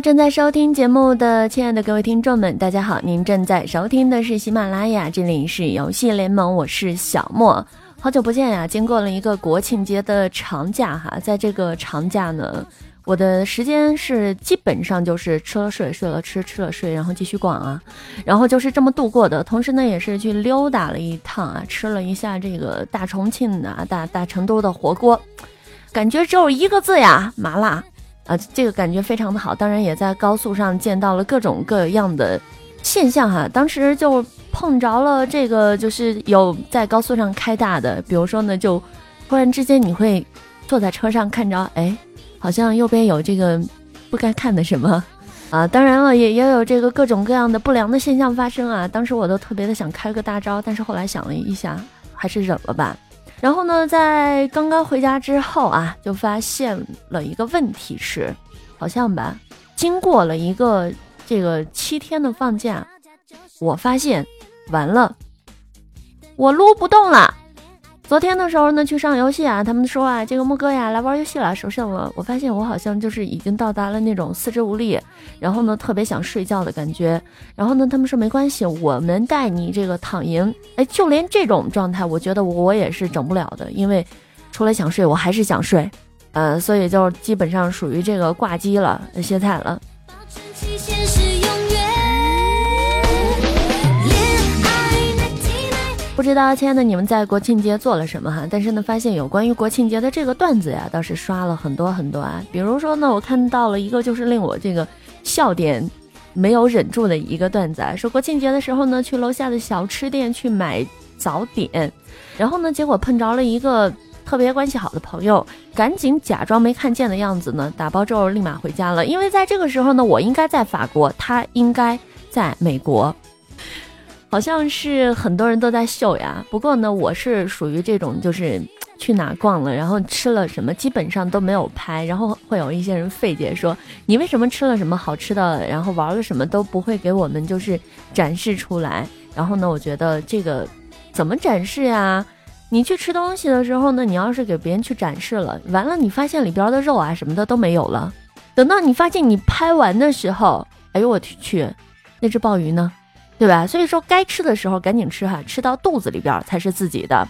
正在收听节目的亲爱的各位听众们，大家好！您正在收听的是喜马拉雅，这里是游戏联盟，我是小莫。好久不见呀！经过了一个国庆节的长假哈，在这个长假呢，我的时间是基本上就是吃了睡，睡了吃，吃了睡，然后继续逛啊，然后就是这么度过的。同时呢，也是去溜达了一趟啊，吃了一下这个大重庆的啊大大成都的火锅，感觉只有一个字呀，麻辣啊！这个感觉非常的好。当然也在高速上见到了各种各样的现象哈，当时就。碰着了这个，就是有在高速上开大的，比如说呢，就突然之间你会坐在车上看着，哎，好像右边有这个不该看的什么啊。当然了，也也有这个各种各样的不良的现象发生啊。当时我都特别的想开个大招，但是后来想了一下，还是忍了吧。然后呢，在刚刚回家之后啊，就发现了一个问题是，好像吧，经过了一个这个七天的放假，我发现。完了，我撸不动了。昨天的时候呢，去上游戏啊，他们说啊，这个木哥呀，来玩游戏了，手剩了。我发现我好像就是已经到达了那种四肢无力，然后呢，特别想睡觉的感觉。然后呢，他们说没关系，我们带你这个躺赢。哎，就连这种状态，我觉得我也是整不了的，因为除了想睡，我还是想睡。呃，所以就基本上属于这个挂机了，歇菜了。不知道亲爱的你们在国庆节做了什么哈？但是呢，发现有关于国庆节的这个段子呀，倒是刷了很多很多啊。比如说呢，我看到了一个就是令我这个笑点没有忍住的一个段子啊，说国庆节的时候呢，去楼下的小吃店去买早点，然后呢，结果碰着了一个特别关系好的朋友，赶紧假装没看见的样子呢，打包之后立马回家了。因为在这个时候呢，我应该在法国，他应该在美国。好像是很多人都在秀呀，不过呢，我是属于这种，就是 去哪逛了，然后吃了什么，基本上都没有拍，然后会有一些人费解说你为什么吃了什么好吃的，然后玩了什么都不会给我们就是展示出来。然后呢，我觉得这个怎么展示呀？你去吃东西的时候呢，你要是给别人去展示了，完了你发现里边的肉啊什么的都没有了，等到你发现你拍完的时候，哎呦我去，那只鲍鱼呢？对吧？所以说该吃的时候赶紧吃哈，吃到肚子里边才是自己的。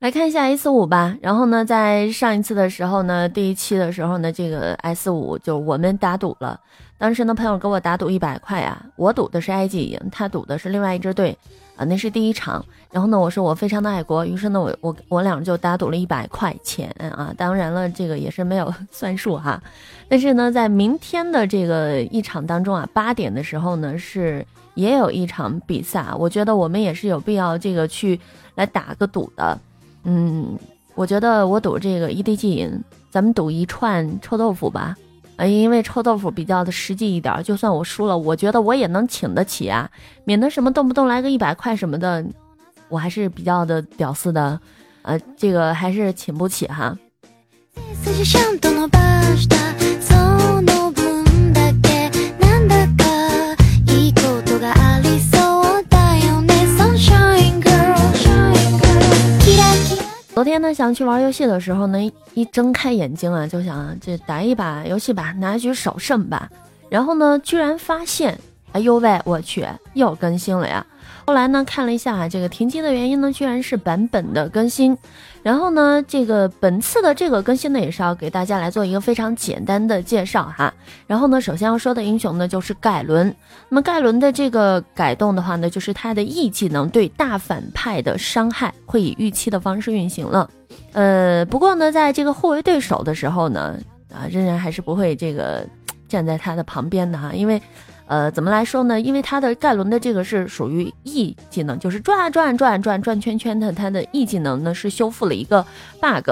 来看一下 S 五吧。然后呢，在上一次的时候呢，第一期的时候呢，这个 S 五就我们打赌了。当时呢，朋友给我打赌一百块啊，我赌的是埃及赢，他赌的是另外一支队。啊，那是第一场，然后呢，我说我非常的爱国，于是呢，我我我俩就打赌了一百块钱啊，当然了，这个也是没有 算数哈，但是呢，在明天的这个一场当中啊，八点的时候呢，是也有一场比赛，我觉得我们也是有必要这个去来打个赌的，嗯，我觉得我赌这个 EDG 赢，咱们赌一串臭豆腐吧。啊，因为臭豆腐比较的实际一点，就算我输了，我觉得我也能请得起啊，免得什么动不动来个一百块什么的，我还是比较的屌丝的，呃，这个还是请不起哈。那，想去玩游戏的时候呢，一睁开眼睛啊，就想这打一把游戏吧，拿一局首胜吧。然后呢，居然发现，哎呦喂，我去，又更新了呀！后来呢，看了一下啊，这个停机的原因呢，居然是版本的更新。然后呢，这个本次的这个更新呢，也是要给大家来做一个非常简单的介绍哈。然后呢，首先要说的英雄呢，就是盖伦。那么盖伦的这个改动的话呢，就是他的 E 技能对大反派的伤害会以预期的方式运行了。呃，不过呢，在这个互为对手的时候呢，啊，仍然还是不会这个站在他的旁边的哈，因为。呃，怎么来说呢？因为它的盖伦的这个是属于 E 技能，就是转转转转转圈圈的。它的 E 技能呢是修复了一个 bug，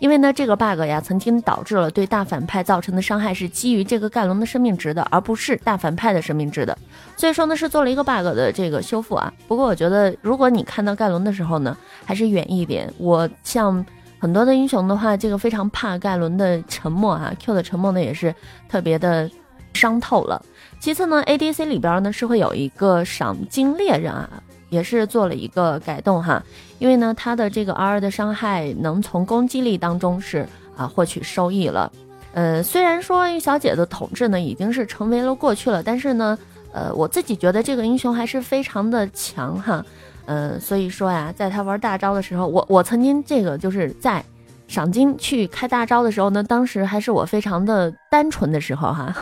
因为呢这个 bug 呀曾经导致了对大反派造成的伤害是基于这个盖伦的生命值的，而不是大反派的生命值的。所以说呢是做了一个 bug 的这个修复啊。不过我觉得如果你看到盖伦的时候呢，还是远一点。我像很多的英雄的话，这个非常怕盖伦的沉默啊，Q 的沉默呢也是特别的伤透了。其次呢，ADC 里边呢是会有一个赏金猎人啊，也是做了一个改动哈，因为呢它的这个 R 的伤害能从攻击力当中是啊获取收益了。呃，虽然说玉小姐的统治呢已经是成为了过去了，但是呢，呃，我自己觉得这个英雄还是非常的强哈。呃，所以说呀，在他玩大招的时候，我我曾经这个就是在赏金去开大招的时候呢，当时还是我非常的单纯的时候哈。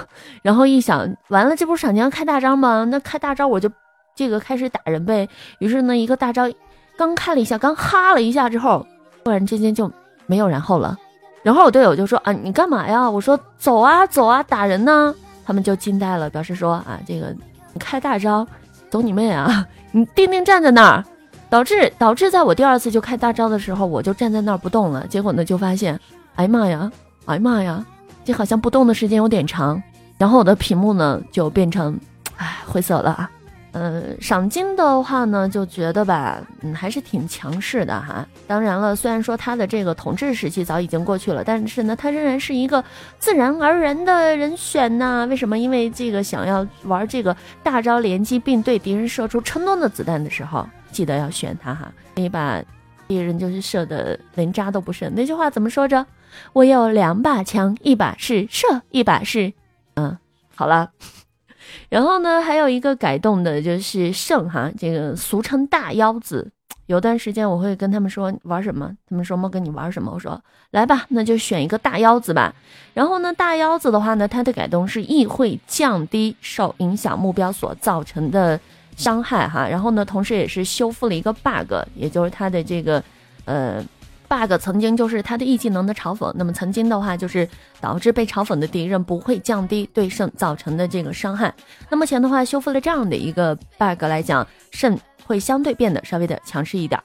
然后一想，完了，这不是赏金要开大招吗？那开大招我就这个开始打人呗。于是呢，一个大招刚开了一下，刚哈了一下之后，突然之间就没有然后了。然后我队友就说啊，你干嘛呀？我说走啊走啊，打人呢。他们就惊呆了，表示说啊，这个你开大招，走你妹啊！你定定站在那儿，导致导致在我第二次就开大招的时候，我就站在那儿不动了。结果呢，就发现，哎妈呀，哎妈呀，这好像不动的时间有点长。然后我的屏幕呢就变成，哎，灰色了啊。呃，赏金的话呢，就觉得吧，嗯，还是挺强势的哈。当然了，虽然说他的这个统治时期早已经过去了，但是呢，他仍然是一个自然而然的人选呐。为什么？因为这个想要玩这个大招连击，并对敌人射出成吨的子弹的时候，记得要选他哈。一把敌人就是射的连渣都不剩。那句话怎么说着？我有两把枪，一把是射，一把是……嗯，好了。然后呢，还有一个改动的就是圣哈，这个俗称大腰子。有段时间我会跟他们说玩什么，他们说莫跟你玩什么，我说来吧，那就选一个大腰子吧。然后呢，大腰子的话呢，它的改动是亦会降低受影响目标所造成的伤害哈。然后呢，同时也是修复了一个 bug，也就是它的这个呃。bug 曾经就是他的 E 技能的嘲讽，那么曾经的话就是导致被嘲讽的敌人不会降低对圣造成的这个伤害。那目前的话修复了这样的一个 bug 来讲，圣会相对变得稍微的强势一点。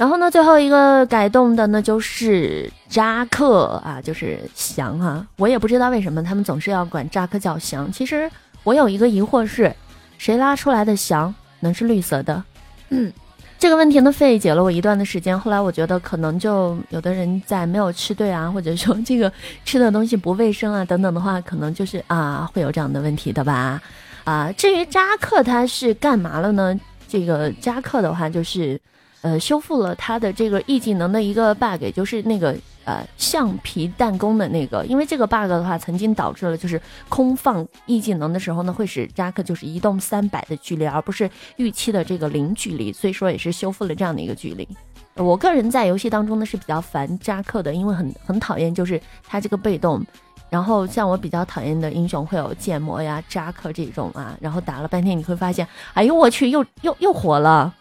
然后呢，最后一个改动的呢就是扎克啊，就是翔哈，我也不知道为什么他们总是要管扎克叫翔。其实我有一个疑惑是。谁拉出来的翔能是绿色的？嗯，这个问题呢费解了我一段的时间。后来我觉得可能就有的人在没有吃对啊，或者说这个吃的东西不卫生啊等等的话，可能就是啊会有这样的问题的吧？啊，至于扎克他是干嘛了呢？这个扎克的话就是。呃，修复了他的这个 E 技能的一个 bug，就是那个呃橡皮弹弓的那个，因为这个 bug 的话，曾经导致了就是空放 E 技能的时候呢，会使扎克就是移动三百的距离，而不是预期的这个零距离，所以说也是修复了这样的一个距离。我个人在游戏当中呢是比较烦扎克的，因为很很讨厌就是他这个被动，然后像我比较讨厌的英雄会有剑魔呀、扎克这种啊，然后打了半天你会发现，哎呦我去，又又又火了。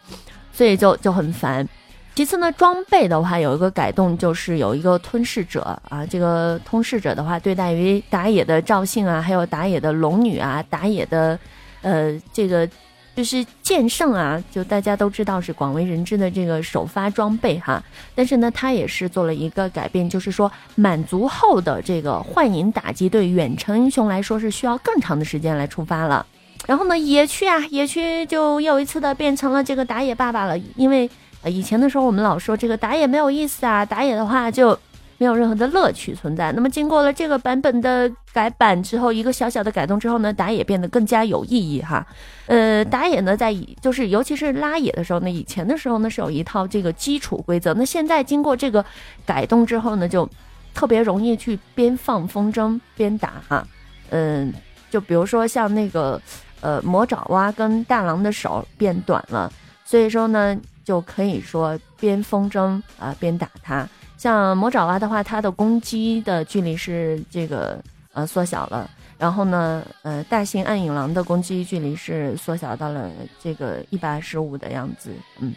所以就就很烦。其次呢，装备的话有一个改动，就是有一个吞噬者啊。这个吞噬者的话，对待于打野的赵信啊，还有打野的龙女啊，打野的，呃，这个就是剑圣啊，就大家都知道是广为人知的这个首发装备哈。但是呢，它也是做了一个改变，就是说满足后的这个幻影打击，对远程英雄来说是需要更长的时间来触发了。然后呢，野区啊，野区就又一次的变成了这个打野爸爸了。因为呃以前的时候我们老说这个打野没有意思啊，打野的话就没有任何的乐趣存在。那么经过了这个版本的改版之后，一个小小的改动之后呢，打野变得更加有意义哈。呃，打野呢在就是尤其是拉野的时候呢，以前的时候呢是有一套这个基础规则，那现在经过这个改动之后呢，就特别容易去边放风筝边打哈。嗯，就比如说像那个。呃，魔爪蛙跟大狼的手变短了，所以说呢，就可以说边风筝啊边打它。像魔爪蛙的话，它的攻击的距离是这个呃缩小了，然后呢，呃，大型暗影狼的攻击距离是缩小到了这个一百二十五的样子。嗯，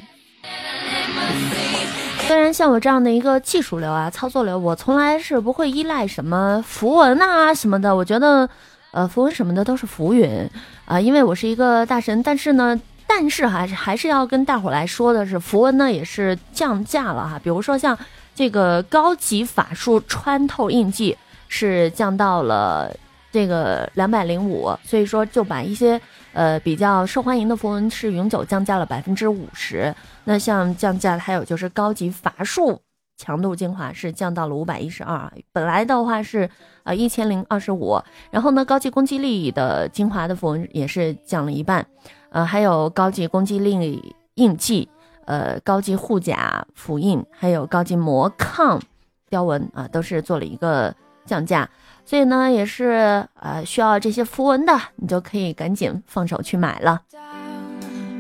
虽然像我这样的一个技术流啊、操作流，我从来是不会依赖什么符文啊什么的，我觉得。呃，符文什么的都是浮云啊，因为我是一个大神，但是呢，但是还是还是要跟大伙来说的是，符文呢也是降价了哈。比如说像这个高级法术穿透印记是降到了这个两百零五，所以说就把一些呃比较受欢迎的符文是永久降价了百分之五十。那像降价还有就是高级法术。强度精华是降到了五百一十二，本来的话是呃一千零二十五，然后呢高级攻击力的精华的符文也是降了一半，呃还有高级攻击力印记，呃高级护甲符印，还有高级魔抗雕纹啊，都是做了一个降价。所以呢，也是呃需要这些符文的，你就可以赶紧放手去买了。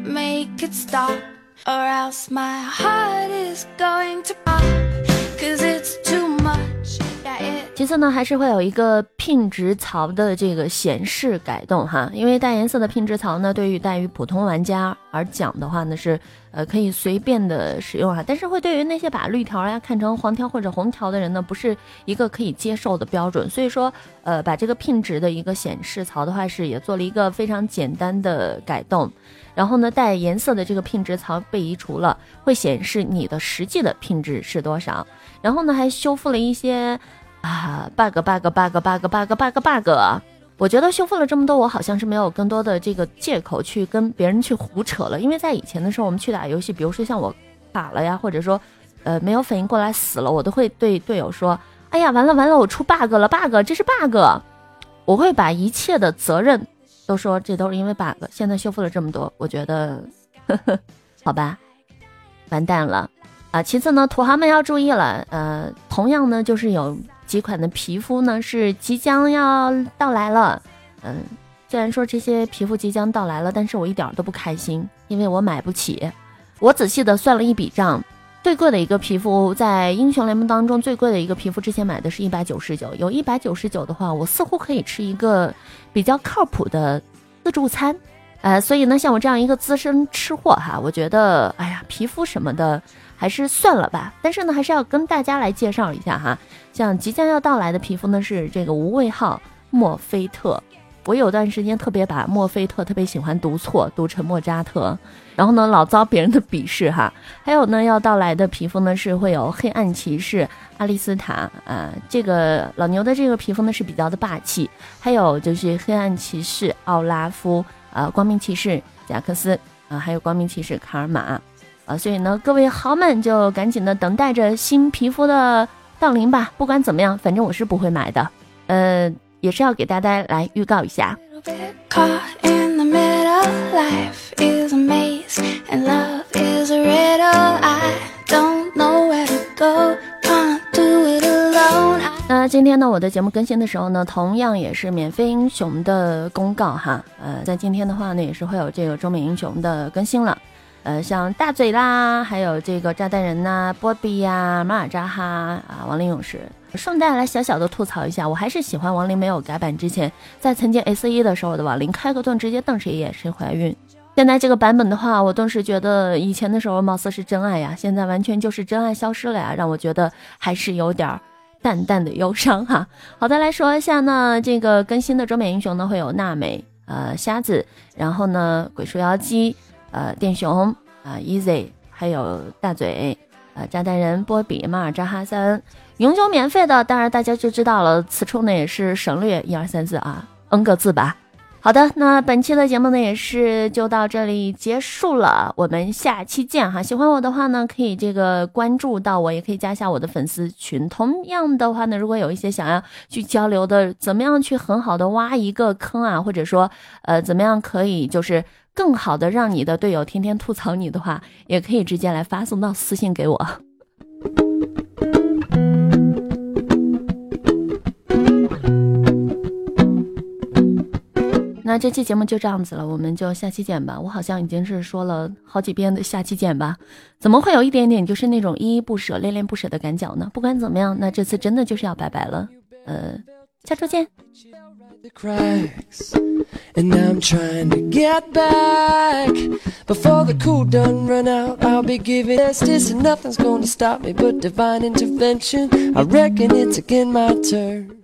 Make it stop, or else my heart is going to Cause it's 其次呢，还是会有一个聘值槽的这个显示改动哈，因为带颜色的聘值槽呢，对于带于普通玩家而讲的话呢，是呃可以随便的使用哈，但是会对于那些把绿条呀看成黄条或者红条的人呢，不是一个可以接受的标准，所以说呃把这个聘值的一个显示槽的话是也做了一个非常简单的改动，然后呢带颜色的这个聘值槽被移除了，会显示你的实际的聘值是多少，然后呢还修复了一些。啊，bug bug bug bug bug bug bug，我觉得修复了这么多，我好像是没有更多的这个借口去跟别人去胡扯了。因为在以前的时候，我们去打游戏，比如说像我卡了呀，或者说呃没有反应过来死了，我都会对队友说：“哎呀，完了完了，我出 bug 了，bug，这是 bug。”我会把一切的责任都说这都是因为 bug。现在修复了这么多，我觉得，呵呵，好吧，完蛋了啊！其次呢，土豪们要注意了，呃，同样呢就是有。几款的皮肤呢是即将要到来了，嗯，虽然说这些皮肤即将到来了，但是我一点都不开心，因为我买不起。我仔细的算了一笔账，最贵的一个皮肤在英雄联盟当中最贵的一个皮肤，之前买的是一百九十九，有一百九十九的话，我似乎可以吃一个比较靠谱的自助餐，呃，所以呢，像我这样一个资深吃货哈，我觉得，哎呀，皮肤什么的。还是算了吧，但是呢，还是要跟大家来介绍一下哈。像即将要到来的皮肤呢，是这个无畏号墨菲特。我有段时间特别把墨菲特特别喜欢读错，读成莫扎特，然后呢老遭别人的鄙视哈。还有呢，要到来的皮肤呢是会有黑暗骑士阿丽斯塔啊，这个老牛的这个皮肤呢是比较的霸气。还有就是黑暗骑士奥拉夫啊，光明骑士贾克斯啊，还有光明骑士卡尔玛。啊，所以呢，各位豪们就赶紧的等待着新皮肤的到临吧。不管怎么样，反正我是不会买的。呃，也是要给大家来预告一下。那今天呢，我的节目更新的时候呢，同样也是免费英雄的公告哈。呃，在今天的话呢，也是会有这个中美英雄的更新了。呃，像大嘴啦，还有这个炸弹人呐，波比呀，马尔扎哈啊，亡灵勇士。顺带来小小的吐槽一下，我还是喜欢亡灵没有改版之前，在曾经 S 一的时候的亡灵，开个盾直接瞪谁一眼谁怀孕。现在这个版本的话，我顿时觉得以前的时候貌似是真爱呀，现在完全就是真爱消失了呀，让我觉得还是有点淡淡的忧伤哈。好的，来说一下呢，这个更新的中美英雄呢会有娜美，呃，瞎子，然后呢，鬼畜妖姬。呃，电熊啊，Easy，还有大嘴，呃，炸弹人波比，马尔扎哈森，永久免费的，当然大家就知道了。此处呢也是省略一二三四啊，n 个字吧。好的，那本期的节目呢也是就到这里结束了，我们下期见哈。喜欢我的话呢，可以这个关注到我，也可以加一下我的粉丝群。同样的话呢，如果有一些想要去交流的，怎么样去很好的挖一个坑啊，或者说呃怎么样可以就是更好的让你的队友天天吐槽你的话，也可以直接来发送到私信给我。那这期节目就这样子了，我们就下期见吧。我好像已经是说了好几遍的下期见吧，怎么会有一点点就是那种依依不舍、恋恋不舍的感脚呢？不管怎么样，那这次真的就是要拜拜了。呃，下周见。the cracks. And I'm trying to get back. Before the cool done run out I'll be giving justice and nothing's gonna stop me but divine intervention. I reckon it's again my turn.